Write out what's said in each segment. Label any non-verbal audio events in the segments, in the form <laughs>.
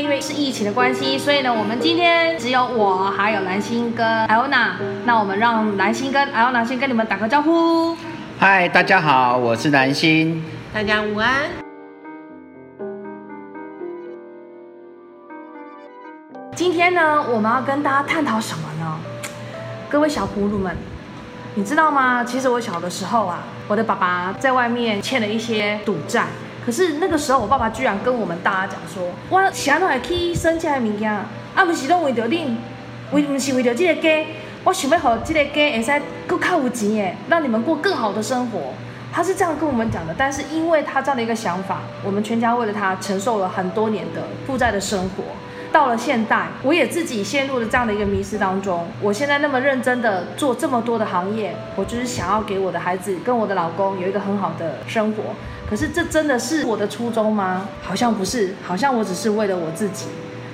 天因为是疫情的关系，所以呢，我们今天只有我还有蓝心跟艾欧娜。那我们让蓝心跟艾欧娜先跟你们打个招呼。嗨，大家好，我是蓝心。大家午安。今天呢，我们要跟大家探讨什么呢？各位小葫芦们，你知道吗？其实我小的时候啊，我的爸爸在外面欠了一些赌债。可是那个时候，我爸爸居然跟我们大家讲说：“我想要去生这些物件，啊，不是都为着你，为不是为着这个家，我想要和这个家会使更靠有钱耶，让你们过更好的生活。”他是这样跟我们讲的。但是因为他这样的一个想法，我们全家为了他承受了很多年的负债的生活。到了现代，我也自己陷入了这样的一个迷失当中。我现在那么认真的做这么多的行业，我就是想要给我的孩子跟我的老公有一个很好的生活。可是这真的是我的初衷吗？好像不是，好像我只是为了我自己。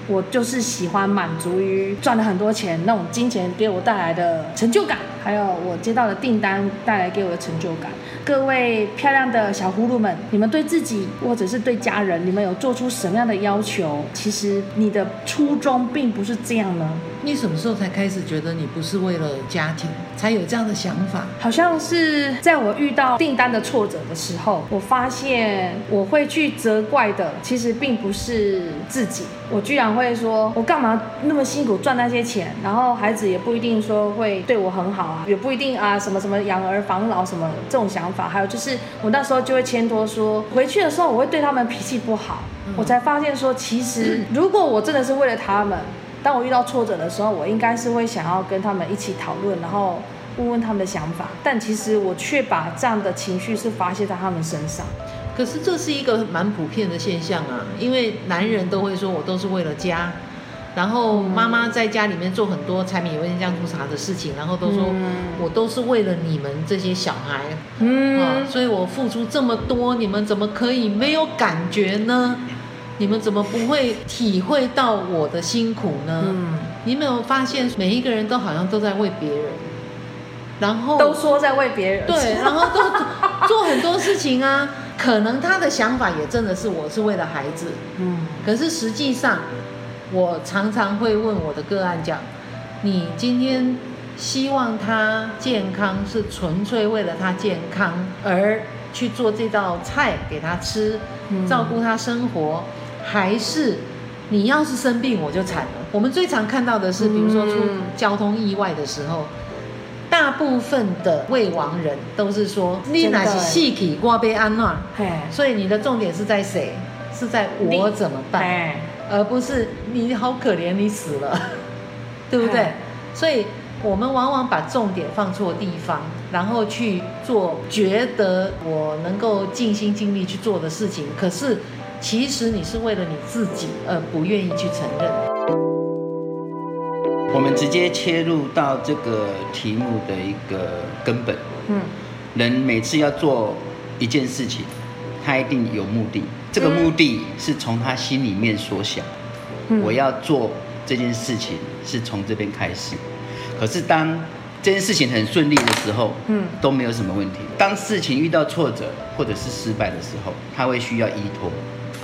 我就是喜欢满足于赚了很多钱那种金钱给我带来的成就感，还有我接到的订单带来给我的成就感。各位漂亮的小葫芦们，你们对自己或者是对家人，你们有做出什么样的要求？其实你的初衷并不是这样呢。你什么时候才开始觉得你不是为了家庭才有这样的想法？好像是在我遇到订单的挫折的时候，我发现我会去责怪的，其实并不是自己。我居然会说，我干嘛那么辛苦赚那些钱，然后孩子也不一定说会对我很好啊，也不一定啊，什么什么养儿防老什么这种想法。还有就是，我那时候就会牵拖说，回去的时候我会对他们脾气不好。我才发现说，其实如果我真的是为了他们。当我遇到挫折的时候，我应该是会想要跟他们一起讨论，然后问问他们的想法。但其实我却把这样的情绪是发泄在他们身上。可是这是一个蛮普遍的现象啊，因为男人都会说我都是为了家，然后妈妈在家里面做很多柴米油盐酱醋茶的事情，然后都说我都是为了你们这些小孩，嗯，啊，所以我付出这么多，你们怎么可以没有感觉呢？你们怎么不会体会到我的辛苦呢？嗯，你没有发现每一个人都好像都在为别人，然后都说在为别人，对，<laughs> 然后都做很多事情啊。可能他的想法也真的是我是为了孩子，嗯，可是实际上，我常常会问我的个案讲，你今天希望他健康是纯粹为了他健康而去做这道菜给他吃，照顾他生活。还是你要是生病我就惨了。我们最常看到的是，比如说出交通意外的时候，大部分的未亡人都是说你那是细体挂被安娜，所以你的重点是在谁？是在我怎么办，而不是你好可怜你死了，<laughs> 对不对？所以我们往往把重点放错地方，然后去做觉得我能够尽心尽力去做的事情，可是。其实你是为了你自己而不愿意去承认。我们直接切入到这个题目的一个根本。嗯，人每次要做一件事情，他一定有目的。这个目的是从他心里面所想。嗯，我要做这件事情是从这边开始。可是当这件事情很顺利的时候，嗯，都没有什么问题。当事情遇到挫折或者是失败的时候，他会需要依托。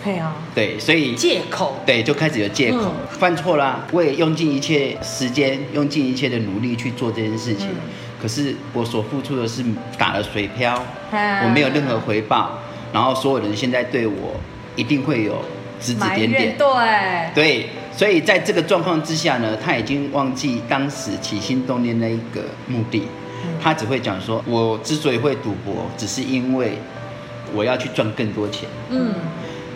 对啊，对，所以借口，对，就开始有借口，嗯、犯错啦，我也用尽一切时间，用尽一切的努力去做这件事情，嗯、可是我所付出的是打了水漂，嗯、我没有任何回报，然后所有人现在对我一定会有指指点点，对，对，所以在这个状况之下呢，他已经忘记当时起心动念那一个目的，嗯、他只会讲说，我之所以会赌博，只是因为我要去赚更多钱，嗯。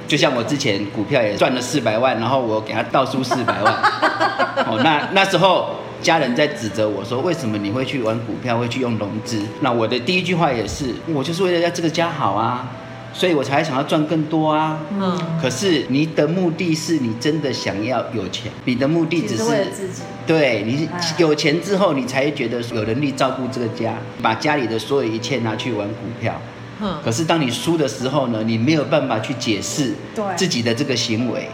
就像我之前股票也赚了四百万，然后我给他倒输四百万，<laughs> 哦，那那时候家人在指责我说，为什么你会去玩股票，会去用融资？那我的第一句话也是，我就是为了要这个家好啊，所以我才想要赚更多啊。嗯。可是你的目的是你真的想要有钱，你的目的只是为了自己。对，你有钱之后，你才觉得有能力照顾这个家，把家里的所有一切拿去玩股票。可是当你输的时候呢，你没有办法去解释自己的这个行为，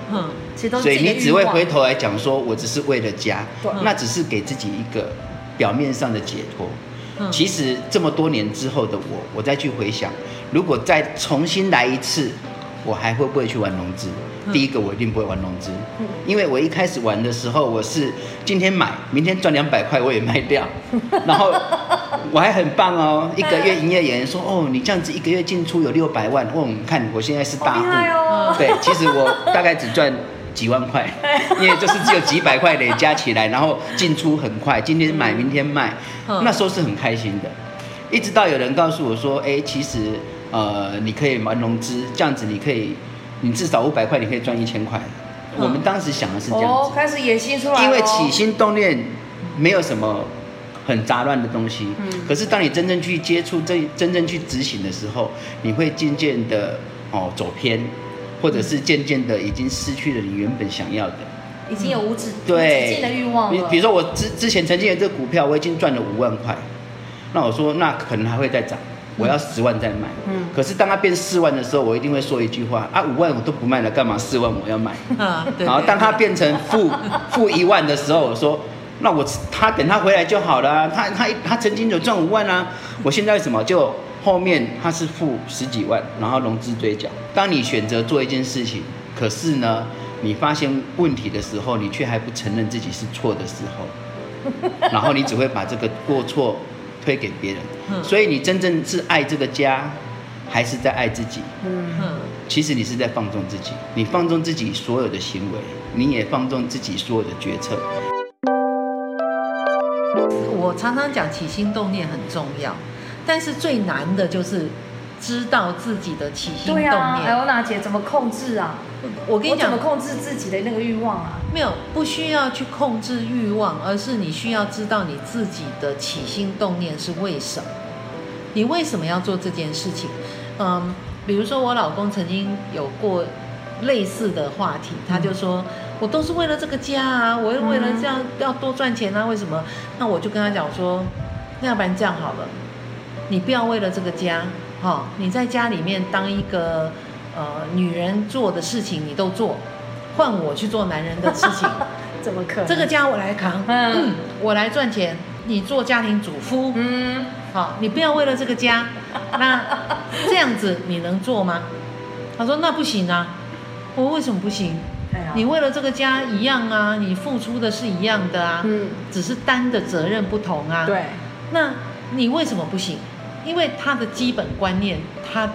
所以你只会回头来讲说，我只是为了家，那只是给自己一个表面上的解脱。其实这么多年之后的我，我再去回想，如果再重新来一次，我还会不会去玩融资？嗯、第一个，我一定不会玩融资，嗯、因为我一开始玩的时候，我是今天买，明天赚两百块我也卖掉，<laughs> 然后我还很棒哦，一个月营业员说，哦，你这样子一个月进出有六百万，哦，你看我现在是大户，哦、对，其实我大概只赚几万块，<laughs> 因为就是只有几百块累 <laughs> 加起来，然后进出很快，今天买，明天卖，嗯、那时候是很开心的，一直到有人告诉我说，哎，其实。呃，你可以玩融资，这样子你可以，你至少五百块，你可以赚一千块。嗯、我们当时想的是这样子，哦、开始野心出来了。因为起心动念没有什么很杂乱的东西，嗯、可是当你真正去接触、真真正去执行的时候，你会渐渐的哦走偏，或者是渐渐的已经失去了你原本想要的，已经有无止对的欲望了。比如说我之之前曾经有这个股票，我已经赚了五万块，那我说那可能还会再涨。我要十万再买，嗯，可是当它变四万的时候，我一定会说一句话啊，五万我都不卖了，干嘛四万我要买？<laughs> 啊，对。然后当它变成负 <laughs> 负一万的时候，我说，那我他等他回来就好了啊，他他他曾经有赚五万啊，我现在什么就后面他是负十几万，然后融资追缴？当你选择做一件事情，可是呢，你发现问题的时候，你却还不承认自己是错的时候，然后你只会把这个过错。推给别人，嗯、所以你真正是爱这个家，还是在爱自己？嗯，其实你是在放纵自己，你放纵自己所有的行为，你也放纵自己所有的决策。我常常讲起心动念很重要，但是最难的就是知道自己的起心动念。对啊，艾欧娜姐怎么控制啊？我跟你讲，怎么控制自己的那个欲望啊？没有，不需要去控制欲望，而是你需要知道你自己的起心动念是为什么。你为什么要做这件事情？嗯，比如说我老公曾经有过类似的话题，他就说：“嗯、我都是为了这个家啊，我又为了这样要多赚钱啊，为什么？”那我就跟他讲说：“那要不然这样好了，你不要为了这个家，哈、哦，你在家里面当一个。”呃，女人做的事情你都做，换我去做男人的事情，<laughs> 怎么可能？这个家我来扛，嗯，我来赚钱，你做家庭主夫，嗯，好，你不要为了这个家，<laughs> 那这样子你能做吗？他说那不行啊，我为什么不行？你为了这个家一样啊，你付出的是一样的啊，嗯，只是担的责任不同啊，对，那你为什么不行？因为他的基本观念，他。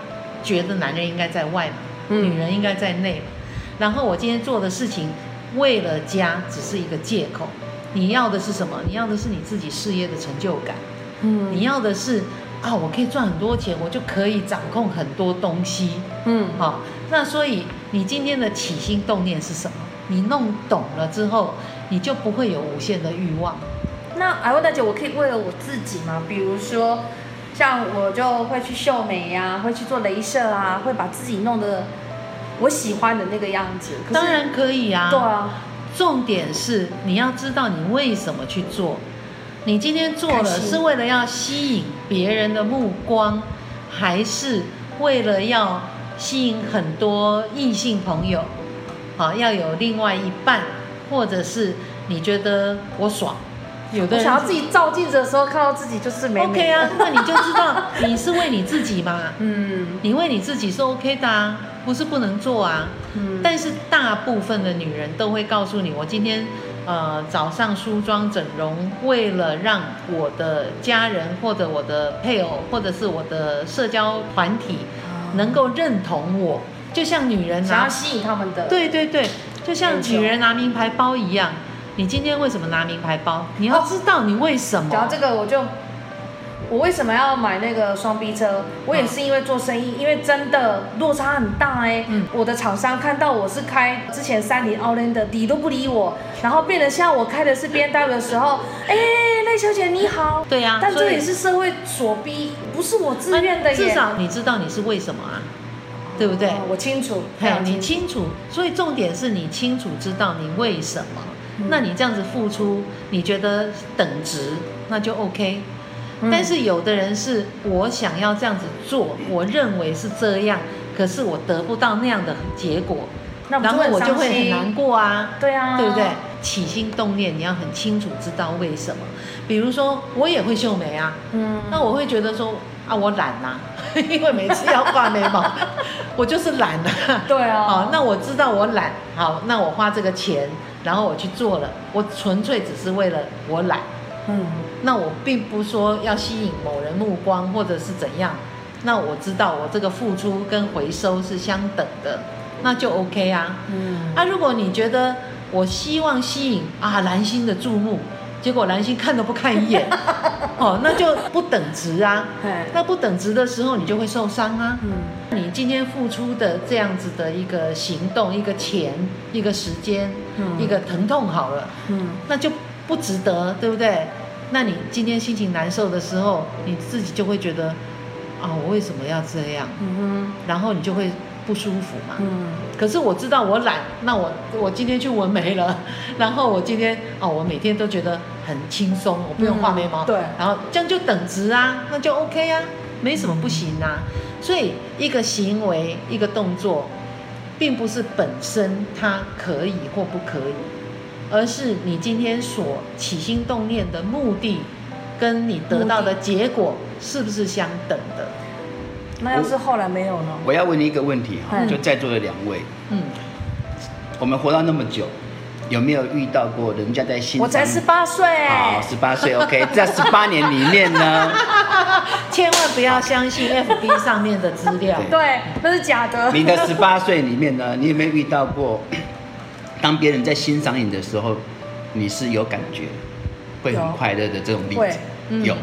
觉得男人应该在外嘛，嗯、女人应该在内嘛。然后我今天做的事情，为了家只是一个借口。你要的是什么？你要的是你自己事业的成就感。嗯，你要的是啊，我可以赚很多钱，我就可以掌控很多东西。嗯，好、哦。那所以你今天的起心动念是什么？你弄懂了之后，你就不会有无限的欲望。那艾薇大姐，我可以为了我自己吗？比如说。像我就会去秀美呀、啊，会去做镭射啊，会把自己弄得我喜欢的那个样子。当然可以啊。对啊。重点是你要知道你为什么去做。你今天做了是为了要吸引别人的目光，还是为了要吸引很多异性朋友？好，要有另外一半，或者是你觉得我爽？有的人想要自己照镜子的时候看到自己就是美美 OK 啊，那你就知道你是为你自己嘛。<laughs> 嗯，你为你自己是 OK 的啊，不是不能做啊。嗯，但是大部分的女人都会告诉你，我今天呃早上梳妆整容，为了让我的家人或者我的配偶或者是我的社交团体能够认同我，就像女人想要吸引他们的，对对对，就像女人拿名牌包一样。你今天为什么拿名牌包？你要知道你为什么。讲到这个，我就我为什么要买那个双 B 车？我也是因为做生意，因为真的落差很大哎。嗯。我的厂商看到我是开之前三菱奥兰的，理都不理我，然后变得像我开的是 BMW 的时候，哎，赖小姐你好。对呀。但这也是社会所逼，不是我自愿的耶。至少你知道你是为什么啊？对不对？我清楚。嘿，你清楚。所以重点是你清楚知道你为什么。那你这样子付出，你觉得等值，那就 OK。但是有的人是我想要这样子做，我认为是这样，可是我得不到那样的结果，然后我就会很难过啊。对啊，对不对？起心动念你要很清楚知道为什么。比如说我也会绣眉啊，嗯，那我会觉得说啊，我懒呐，<laughs> 因为每次要画眉毛，<laughs> 我就是懒啊。对啊。好，那我知道我懒，好，那我花这个钱，然后我去做了，我纯粹只是为了我懒。嗯。那我并不说要吸引某人目光或者是怎样，那我知道我这个付出跟回收是相等的，那就 OK 啊。嗯。啊，如果你觉得我希望吸引啊蓝星的注目。结果蓝心看都不看一眼，<laughs> 哦，那就不等值啊。那不等值的时候，你就会受伤啊。嗯，你今天付出的这样子的一个行动、一个钱、一个时间、嗯、一个疼痛，好了，嗯，那就不值得，对不对？那你今天心情难受的时候，你自己就会觉得，啊，我为什么要这样？嗯哼，然后你就会。不舒服嘛？嗯。可是我知道我懒，那我我今天去纹眉了，<laughs> 然后我今天哦，我每天都觉得很轻松，我不用画眉毛。嗯、对。然后这样就等值啊，那就 OK 啊，没什么不行啊。所以一个行为一个动作，并不是本身它可以或不可以，而是你今天所起心动念的目的，跟你得到的结果是不是相等的？那要是后来没有呢？我，我要问你一个问题哈，就在座的两位，嗯，我们活到那么久，有没有遇到过人家在欣赏？我才十八岁，好，十八岁，OK，在十八年里面呢，<laughs> 千万不要相信 <laughs> FB 上面的资料，对，那是假的。你的十八岁里面呢，你有没有遇到过，当别人在欣赏你的时候，你是有感觉，会很快乐的这种例子？嗯、有。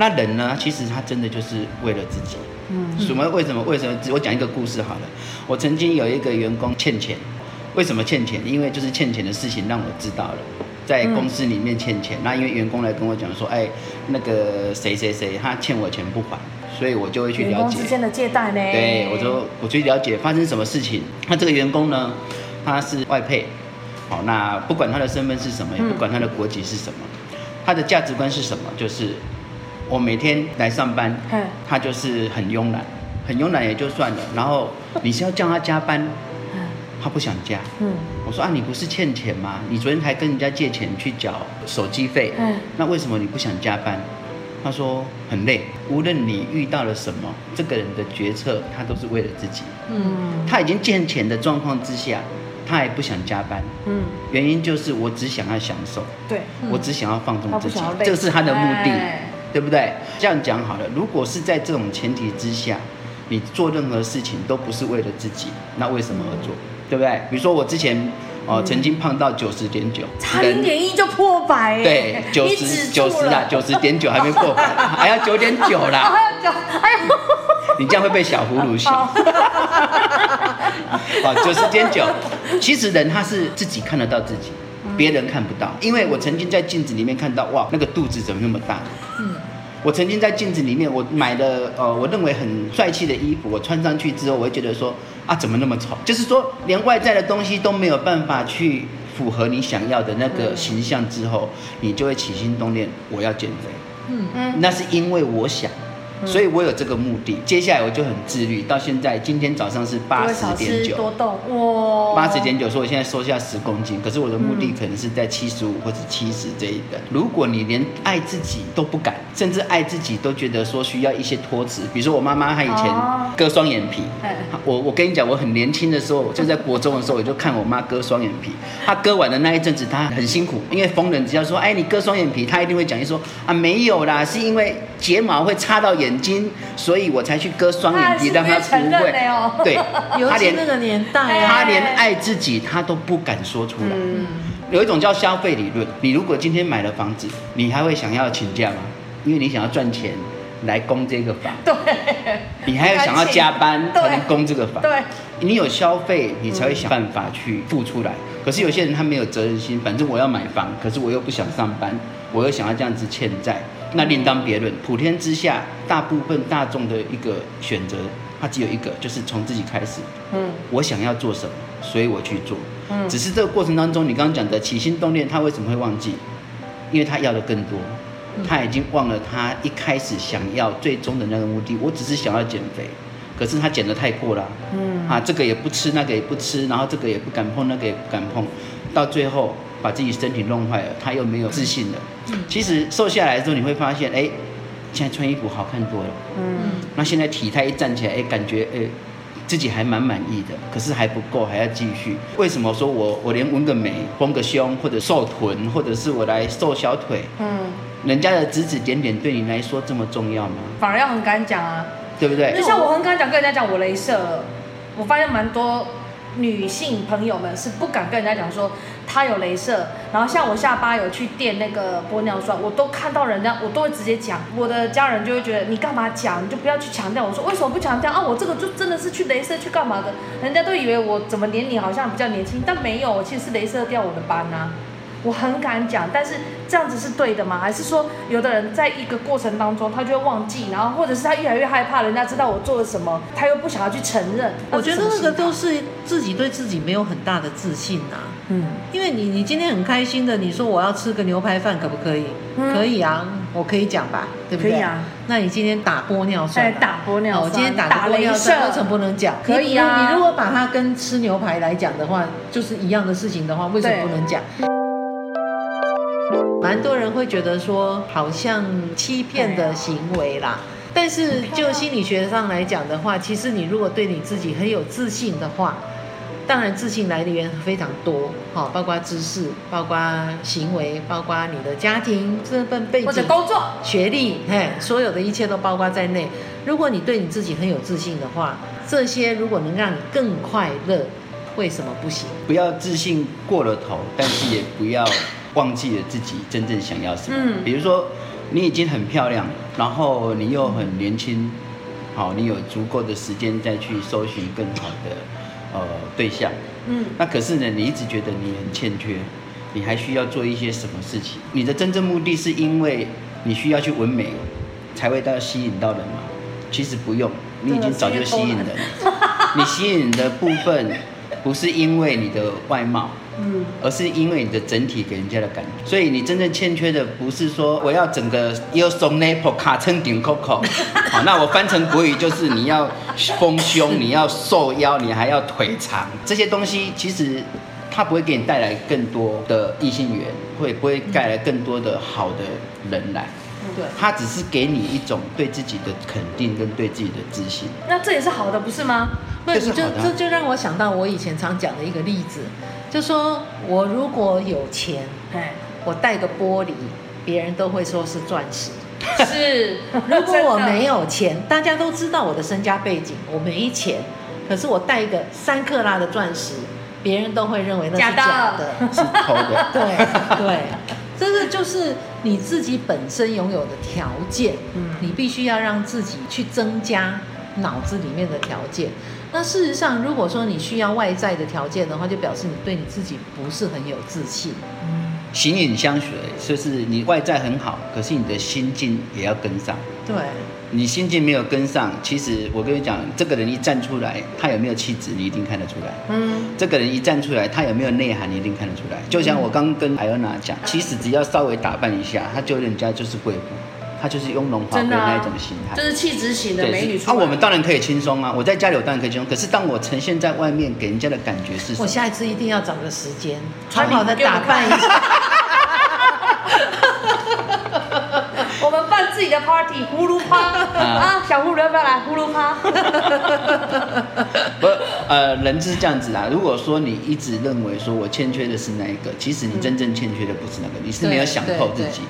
那人呢？其实他真的就是为了自己。嗯，什么？为什么？为什么？我讲一个故事好了。我曾经有一个员工欠钱，为什么欠钱？因为就是欠钱的事情让我知道了，在公司里面欠钱。那因为员工来跟我讲说，哎，那个谁谁谁他欠我钱不还，所以我就会去了解。之间的借贷呢？对，我就我去了解发生什么事情。那这个员工呢，他是外配，好，那不管他的身份是什么，也不管他的国籍是什么，他的价值观是什么，就是。我每天来上班，他就是很慵懒，很慵懒也就算了。然后你是要叫他加班，他不想加。嗯，我说啊，你不是欠钱吗？你昨天还跟人家借钱去缴手机费，那为什么你不想加班？他说很累。无论你遇到了什么，这个人的决策他都是为了自己。嗯，他已经欠钱的状况之下，他还不想加班。嗯，原因就是我只想要享受。对，我只想要放纵自己，这是他的目的。对不对？这样讲好了。如果是在这种前提之下，你做任何事情都不是为了自己，那为什么而做？对不对？比如说我之前哦、呃，曾经胖到九十点九，差零点一就破百。对，九十九十啦，九十点九还没破百，<laughs> 还要九点九啦。还要九，哎呦！你这样会被小葫芦笑。<laughs> 哦，九十点九，其实人他是自己看得到自己。别人看不到，因为我曾经在镜子里面看到，哇，那个肚子怎么那么大？嗯，我曾经在镜子里面，我买了呃，我认为很帅气的衣服，我穿上去之后，我会觉得说，啊，怎么那么丑？就是说，连外在的东西都没有办法去符合你想要的那个形象之后，你就会起心动念，我要减肥。嗯嗯，那是因为我想。所以我有这个目的，接下来我就很自律。到现在，今天早上是八十点九，多动哇！八十点九，说我现在瘦下十公斤，可是我的目的可能是在七十五或者七十这一等。如果你连爱自己都不敢，甚至爱自己都觉得说需要一些托词，比如说我妈妈她以前割双眼皮，我我跟你讲，我很年轻的时候，就在国中的时候，我就看我妈割双眼皮。她割完的那一阵子，她很辛苦，因为逢人只要说，哎，你割双眼皮，她一定会讲一说啊，没有啦，是因为睫毛会擦到眼。睛，所以我才去割双眼皮，<laughs> 让她不会。对，尤其那个年代，她连 <laughs> 爱自己她都不敢说出来。有一种叫消费理论，你如果今天买了房子，你还会想要请假吗？因为你想要赚钱来供这个房。对。你还要想要加班才能供这个房。对。你有消费，你才会想办法去付出来。可是有些人他没有责任心，反正我要买房，可是我又不想上班，我又想要这样子欠债。那另当别论。普天之下，大部分大众的一个选择，它只有一个，就是从自己开始。嗯，我想要做什么，所以我去做。嗯，只是这个过程当中，你刚刚讲的起心动念，他为什么会忘记？因为他要的更多，他已经忘了他一开始想要最终的那个目的。我只是想要减肥，可是他减得太过了。嗯，啊，这个也不吃，那个也不吃，然后这个也不敢碰，那个也不敢碰，到最后。把自己身体弄坏了，他又没有自信了。其实瘦下来之后，你会发现，哎，现在穿衣服好看多了。嗯，那现在体态一站起来，哎，感觉哎，自己还蛮满意的，可是还不够，还要继续。为什么说我我连纹个眉、丰个胸，或者瘦臀，或者是我来瘦小腿，嗯，人家的指指点点对你来说这么重要吗？反而要很敢讲啊，对不对？就像我很敢讲，跟人家讲我镭射了，我发现蛮多。女性朋友们是不敢跟人家讲说她有镭射，然后像我下巴有去垫那个玻尿酸，我都看到人家，我都会直接讲。我的家人就会觉得你干嘛讲，你就不要去强调。我说为什么不强调啊？我这个就真的是去镭射去干嘛的？人家都以为我怎么连你好像比较年轻，但没有，我其实是镭射掉我的斑啊。我很敢讲，但是这样子是对的吗？还是说有的人在一个过程当中，他就会忘记，然后或者是他越来越害怕人家知道我做了什么，他又不想要去承认。我觉得那个都是自己对自己没有很大的自信呐、啊。嗯，因为你你今天很开心的，你说我要吃个牛排饭，可不可以？嗯、可以啊，我可以讲吧，对不对？可以啊。那你今天打玻尿酸、啊？打玻尿酸。我今天打个玻尿酸，为什么不能讲？可以啊。你如果把它跟吃牛排来讲的话，就是一样的事情的话，为什么不能讲？蛮多人会觉得说，好像欺骗的行为啦。但是就心理学上来讲的话，其实你如果对你自己很有自信的话，当然自信来源非常多，好，包括知识，包括行为，包括你的家庭这份背景或者工作、学历，嘿，所有的一切都包括在内。如果你对你自己很有自信的话，这些如果能让你更快乐，为什么不行？不要自信过了头，但是也不要。忘记了自己真正想要什么。嗯，比如说你已经很漂亮，然后你又很年轻，好，你有足够的时间再去搜寻更好的呃对象。嗯，那可是呢，你一直觉得你很欠缺，你还需要做一些什么事情？你的真正目的是因为你需要去纹眉，才会到吸引到人吗？其实不用，你已经早就吸引人了。你吸引的部分不是因为你的外貌。嗯，而是因为你的整体给人家的感觉，所以你真正欠缺的不是说我要整个要松内婆卡称顶 Coco，<laughs> 好，那我翻成国语就是你要丰胸，你要瘦腰，你还要腿长，这些东西其实它不会给你带来更多的异性缘，会不会带来更多的好的人来？对，它只是给你一种对自己的肯定跟对自己的自信。那这也是好的，不是吗？那你就这就让我想到我以前常讲的一个例子。就说我如果有钱，我戴个玻璃，别人都会说是钻石。<laughs> 是，<laughs> 如果我没有钱，大家都知道我的身家背景，我没钱，可是我戴一个三克拉的钻石，别人都会认为那是假的，<laughs> 是偷的。对对，这个就是你自己本身拥有的条件，嗯，你必须要让自己去增加脑子里面的条件。那事实上，如果说你需要外在的条件的话，就表示你对你自己不是很有自信。嗯，形影相随，就是你外在很好，可是你的心境也要跟上。对，你心境没有跟上，其实我跟你讲，这个人一站出来，他有没有气质，你一定看得出来。嗯，这个人一站出来，他有没有内涵，你一定看得出来。就像我刚跟艾欧娜讲，其实只要稍微打扮一下，他就人家就是贵妇。她就是雍容华贵的那一种形态，就是气质型的美女。啊，我们当然可以轻松啊，我在家里我当然可以轻松。可是当我呈现在外面，给人家的感觉是什么？我下一次一定要找个时间，好好的打扮一下。<laughs> 我们办自己的 party，呼噜趴啊！小葫芦要不要来呼噜趴？<laughs> 不，呃，人是这样子啊。如果说你一直认为说我欠缺的是那一个，其实你真正欠缺的不是那个，你是没有想透自己。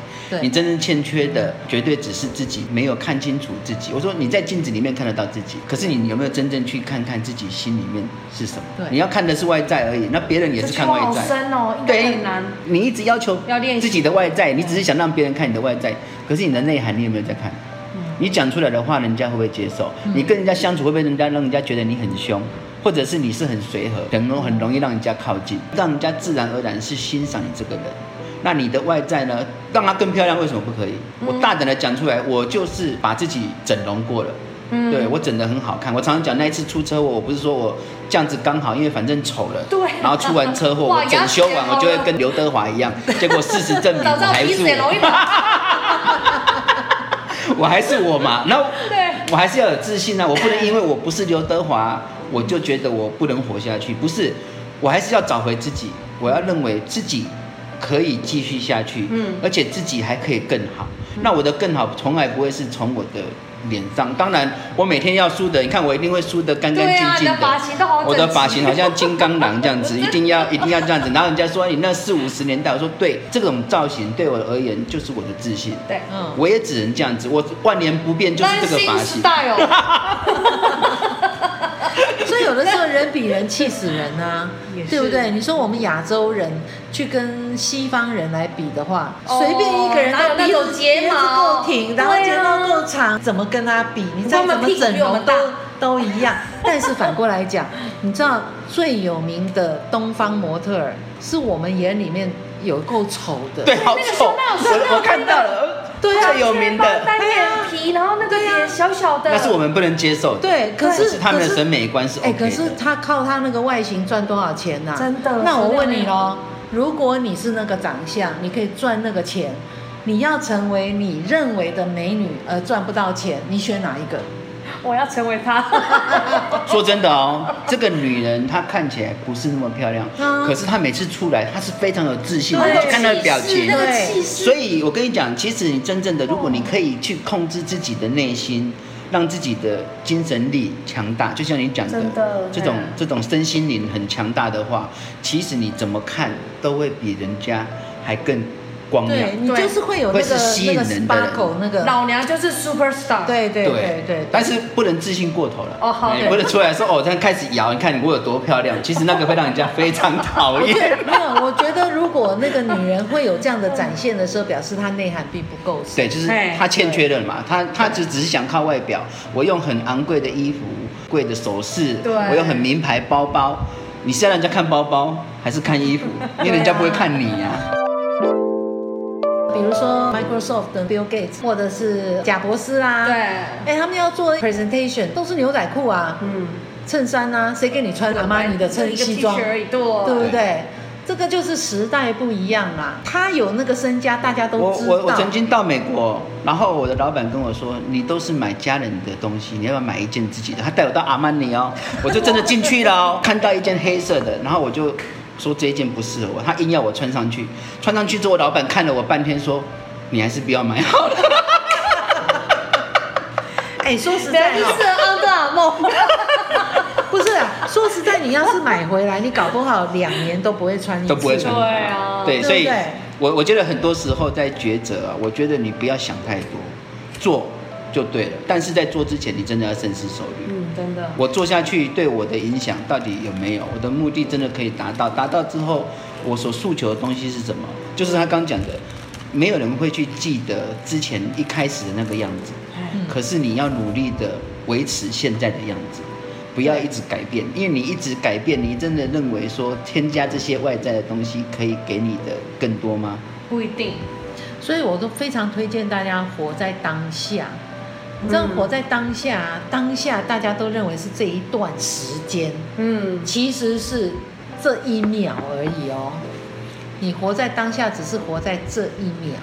你真正欠缺的绝对只是自己没有看清楚自己。我说你在镜子里面看得到自己，可是你有没有真正去看看自己心里面是什么？对，你要看的是外在而已。那别人也是看外在。深哦，对，难。你一直要求要练自己的外在，你只是想让别人看你的外在。可是你的内涵，你有没有在看？你讲出来的话，人家会不会接受？你跟人家相处，会不会人家让人家觉得你很凶，或者是你是很随和，很容很容易让人家靠近，让人家自然而然是欣赏你这个人。那你的外在呢？让她更漂亮，为什么不可以？我大胆的讲出来，我就是把自己整容过了。嗯，对，我整得很好看。我常常讲那一次出车祸，我不是说我这样子刚好，因为反正丑了。对。然后出完车祸，<laughs> 我整修完，我就会跟刘德华一样。<laughs> 结果事实证明，我还是我。<laughs> 我还是我嘛，<laughs> 然后我还是要有自信啊！我不能因为我不是刘德华，我就觉得我不能活下去。不是，我还是要找回自己。我要认为自己可以继续下去，嗯，而且自己还可以更好。那我的更好从来不会是从我的脸上，当然我每天要梳的，你看我一定会梳得干干净净的，发型都好，我的发型好像金刚狼这样子，<laughs> 一定要一定要这样子。然后人家说你那四五十年代，我说对，这种造型对我而言就是我的自信，对，嗯，我也只能这样子，我万年不变就是这个发型。<laughs> 有的时候人比人气死人啊，<laughs> 对不对？你说我们亚洲人去跟西方人来比的话，随、哦、便一个人都鼻子睫毛够挺，然后睫毛够长，啊、怎么跟他比？你再怎么整容都都一样。<laughs> 但是反过来讲，你知道最有名的东方模特儿是我们眼里面有够丑的，对，好丑，我我看到了。对啊，最有名的单眼皮，然后那个脸小小的，那是我们不能接受的。对，可是，是他们的审美观是 OK。可是他靠他那个外形赚多少钱呢？真的。那我问你喽，如果你是那个长相，你可以赚那个钱，你要成为你认为的美女而赚不到钱，你选哪一个？我要成为她。<laughs> 说真的哦，这个女人她看起来不是那么漂亮，嗯、可是她每次出来，她是非常有自信的。你去看她的表情，对，所以我跟你讲，其实你真正的，如果你可以去控制自己的内心，让自己的精神力强大，就像你讲的，的这种这种身心灵很强大的话，其实你怎么看都会比人家还更。光对，你就是会有那个那个 sparkle 那个。老娘就是 super star，对对。对对，但是不能自信过头了。哦，好，不能出来说哦，这样开始摇，你看你我有多漂亮，<laughs> 其实那个会让人家非常讨厌。没有，我觉得如果那个女人会有这样的展现的时候，表示她内涵并不够。对，就是她欠缺的嘛，她她只只是想靠外表，我用很昂贵的衣服、贵的首饰，我用很名牌包包，你是要让人家看包包还是看衣服？因为人家不会看你呀。比如说 Microsoft 的 Bill Gates，或者是贾博士啦，对，哎，他们要做 presentation 都是牛仔裤啊，嗯，衬衫啊，谁给你穿阿玛尼的衬西装？对，对不对？这个就是时代不一样啊。他有那个身家，大家都知道。我我我曾经到美国，然后我的老板跟我说：“你都是买家人的东西，你要不要买一件自己的？”他带我到阿玛尼哦，我就真的进去了哦，<laughs> 看到一件黑色的，然后我就。说这一件不适合我，他硬要我穿上去。穿上去之后，老板看了我半天，说：“你还是不要买好了。<laughs> ”哎，说实在，你适合奥特阿梦。<laughs> 不是啊，说实在，你要是买回来，你搞不好两年都不会穿一次。都不会穿。对啊。对，所以，我我觉得很多时候在抉择啊，我觉得你不要想太多，做。就对了，但是在做之前，你真的要深思熟虑。嗯，真的。我做下去对我的影响到底有没有？我的目的真的可以达到？达到之后，我所诉求的东西是什么？就是他刚讲的，没有人会去记得之前一开始的那个样子。嗯。可是你要努力的维持现在的样子，不要一直改变，因为你一直改变，你真的认为说添加这些外在的东西可以给你的更多吗？不一定。所以我都非常推荐大家活在当下。你知道活在当下，嗯，当下大家都认为是这一段时间，嗯，其实是这一秒而已哦。你活在当下，只是活在这一秒，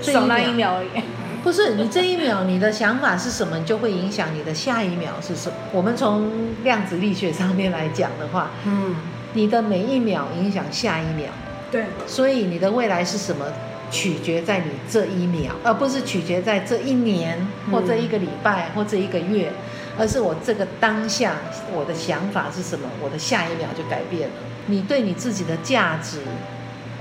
少那一秒而已。<laughs> 不是你这一秒，你的想法是什么，就会影响你的下一秒是什么。我们从量子力学上面来讲的话，嗯，你的每一秒影响下一秒，对，所以你的未来是什么？取决在你这一秒，而不是取决在这一年或这一个礼拜或这一个月，而是我这个当下我的想法是什么，我的下一秒就改变了。你对你自己的价值，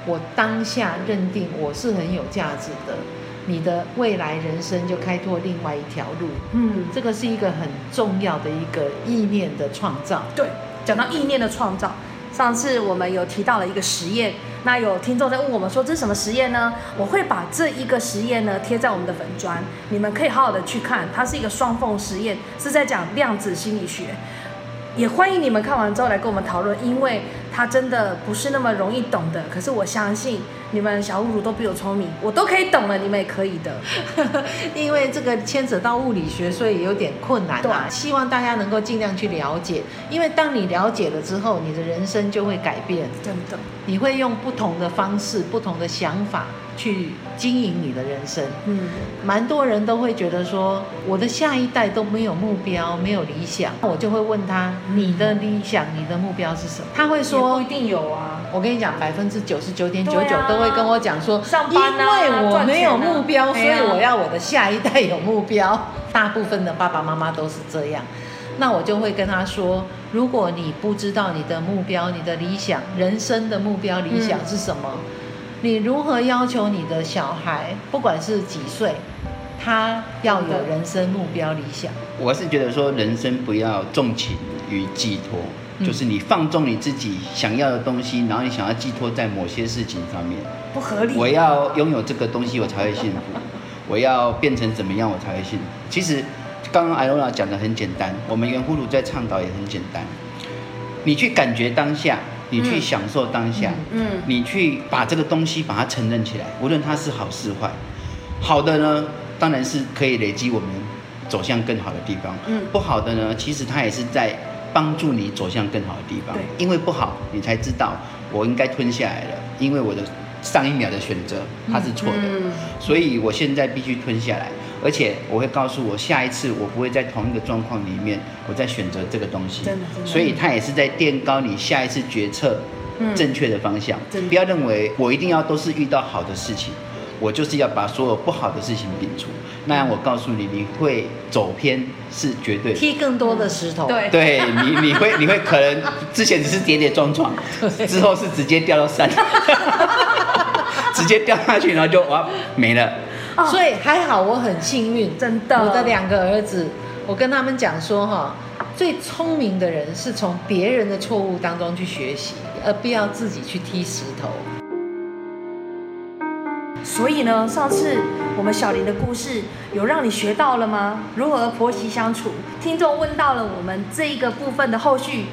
我当下认定我是很有价值的，你的未来人生就开拓另外一条路。嗯，这个是一个很重要的一个意念的创造。对，讲到意念的创造，上次我们有提到了一个实验。那有听众在问我们说，这是什么实验呢？我会把这一个实验呢贴在我们的粉砖，你们可以好好的去看。它是一个双缝实验，是在讲量子心理学。也欢迎你们看完之后来跟我们讨论，因为它真的不是那么容易懂的。可是我相信你们小侮辱都比我聪明，我都可以懂了，你们也可以的。<laughs> 因为这个牵扯到物理学，所以有点困难啊。希望大家能够尽量去了解，因为当你了解了之后，你的人生就会改变。真的，你会用不同的方式、不同的想法去经营你的人生。嗯，蛮多人都会觉得说，我的下一代都没有目标，没有理想，我就会问他，你的理想、你的目标是什么？他会说，不一定有啊。我跟你讲，百分之九十九点九九都会跟我讲说，上班啊，因为我没有目标，啊、所以我要我的下一代有目标。大部分的爸爸妈妈都是这样。那我就会跟他说，如果你不知道你的目标、你的理想、人生的目标、理想是什么，嗯、你如何要求你的小孩，不管是几岁，他要有人生目标、理想？我是觉得说，人生不要重情于寄托，嗯、就是你放纵你自己想要的东西，然后你想要寄托在某些事情上面，不合理。我要拥有这个东西，我才会幸福；<laughs> 我要变成怎么样，我才会幸福。其实。刚刚艾罗娜讲的很简单，我们圆葫芦在倡导也很简单。你去感觉当下，你去享受当下，嗯，嗯，你去把这个东西把它承认起来，无论它是好是坏。好的呢，当然是可以累积我们走向更好的地方。嗯，不好的呢，其实它也是在帮助你走向更好的地方。对，因为不好，你才知道我应该吞下来了，因为我的上一秒的选择它是错的，所以我现在必须吞下来。而且我会告诉我，下一次我不会在同一个状况里面，我再选择这个东西。真的，真的。所以它也是在垫高你下一次决策正确的方向。嗯，不要认为我一定要都是遇到好的事情，我就是要把所有不好的事情摒除。那样我告诉你，你会走偏是绝对的。踢更多的石头。对。对你，你会，你会可能之前只是跌跌撞撞，之后是直接掉到山，<laughs> 直接掉下去，然后就哇没了。所以还好，我很幸运，真的。我的两个儿子，我跟他们讲说哈，最聪明的人是从别人的错误当中去学习，而不要自己去踢石头。所以呢，上次我们小林的故事有让你学到了吗？如何婆媳相处？听众问到了我们这一个部分的后续，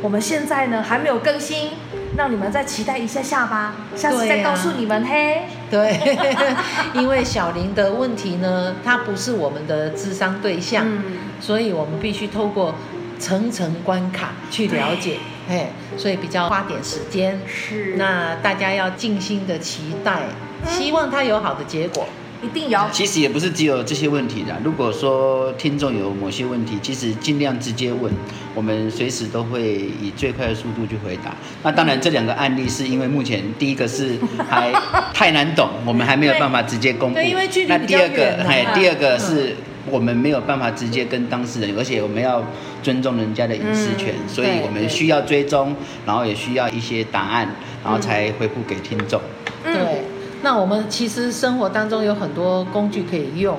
我们现在呢还没有更新。让你们再期待一下下吧，下次再告诉你们、啊、嘿。对，<laughs> 因为小林的问题呢，他不是我们的智商对象，嗯、所以我们必须透过层层关卡去了解，嘿，所以比较花点时间。是，那大家要静心的期待，希望他有好的结果。一定有。其实也不是只有这些问题的。如果说听众有某些问题，其实尽量直接问，我们随时都会以最快的速度去回答。那当然，这两个案例是因为目前第一个是还太难懂，我们还没有办法直接公布。对，因为距离比较远。那第二个，哎，第二个是我们没有办法直接跟当事人，而且我们要尊重人家的隐私权，所以我们需要追踪，然后也需要一些答案，然后才回复给听众。对。那我们其实生活当中有很多工具可以用，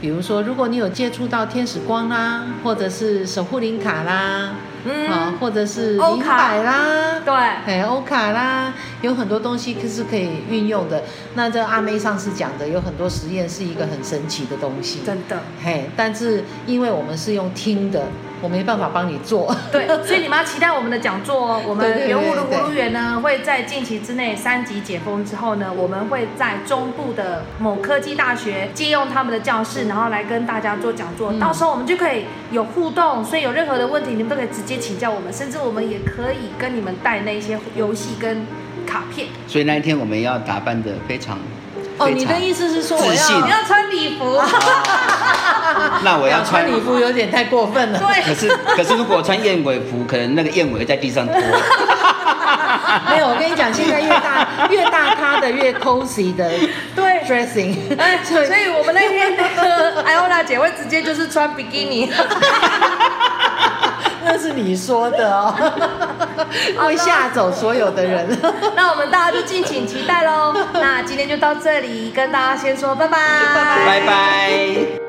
比如说，如果你有接触到天使光啦，或者是守护灵卡啦，嗯，啊，或者是灵摆啦，对，哎，欧卡啦，有很多东西可是可以运用的。那这阿妹上次讲的，有很多实验是一个很神奇的东西，真的，嘿，但是因为我们是用听的。我没办法帮你做，<laughs> 对，所以你们要期待我们的讲座哦。我们圆舞的葫芦园呢，会在近期之内三级解封之后呢，我们会在中部的某科技大学借用他们的教室，然后来跟大家做讲座。嗯、到时候我们就可以有互动，所以有任何的问题，你们都可以直接请教我们，甚至我们也可以跟你们带那些游戏跟卡片。所以那一天我们要打扮的非常。哦，你的意思是说我要你要穿礼服？<laughs> <laughs> 那我要穿礼服有点太过分了。对，可是可是如果穿燕尾服，可能那个燕尾在地上拖。<laughs> 没有，我跟你讲，现在越大 <laughs> 越大咖的越 cozy 的对 dressing。哎，所以我们那天那个艾欧娜姐会直接就是穿比基尼。那是你说的哦，会吓走所有的人。那我们大家就敬请期待喽。那今天就到这里，跟大家先说拜拜，拜拜。